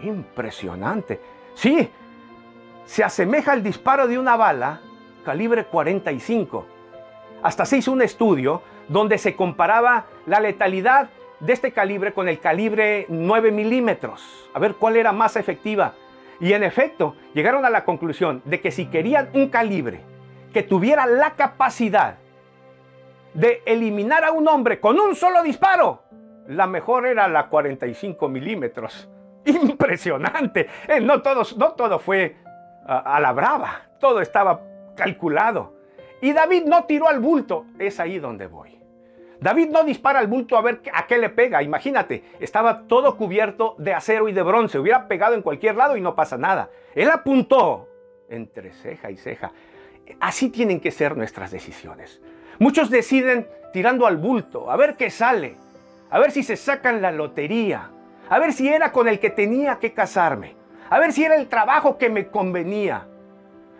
Impresionante. Sí, se asemeja al disparo de una bala calibre 45. Hasta se hizo un estudio donde se comparaba la letalidad de este calibre con el calibre 9 milímetros, a ver cuál era más efectiva. Y en efecto, llegaron a la conclusión de que si querían un calibre que tuviera la capacidad de eliminar a un hombre con un solo disparo, la mejor era la 45 milímetros. Impresionante. Eh, no, no todo fue a la brava, todo estaba calculado. Y David no tiró al bulto, es ahí donde voy. David no dispara al bulto a ver a qué le pega. Imagínate, estaba todo cubierto de acero y de bronce. Hubiera pegado en cualquier lado y no pasa nada. Él apuntó entre ceja y ceja. Así tienen que ser nuestras decisiones. Muchos deciden tirando al bulto, a ver qué sale, a ver si se sacan la lotería, a ver si era con el que tenía que casarme, a ver si era el trabajo que me convenía,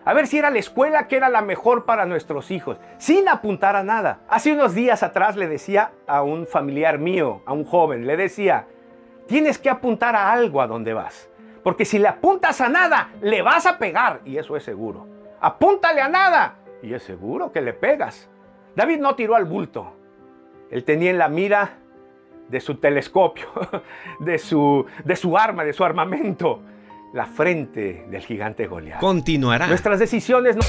a ver si era la escuela que era la mejor para nuestros hijos, sin apuntar a nada. Hace unos días atrás le decía a un familiar mío, a un joven, le decía, tienes que apuntar a algo a donde vas, porque si le apuntas a nada, le vas a pegar, y eso es seguro. Apúntale a nada, y es seguro que le pegas. David no tiró al bulto, él tenía en la mira de su telescopio, de su, de su arma, de su armamento la frente del gigante Goliat. Continuará. Nuestras decisiones no...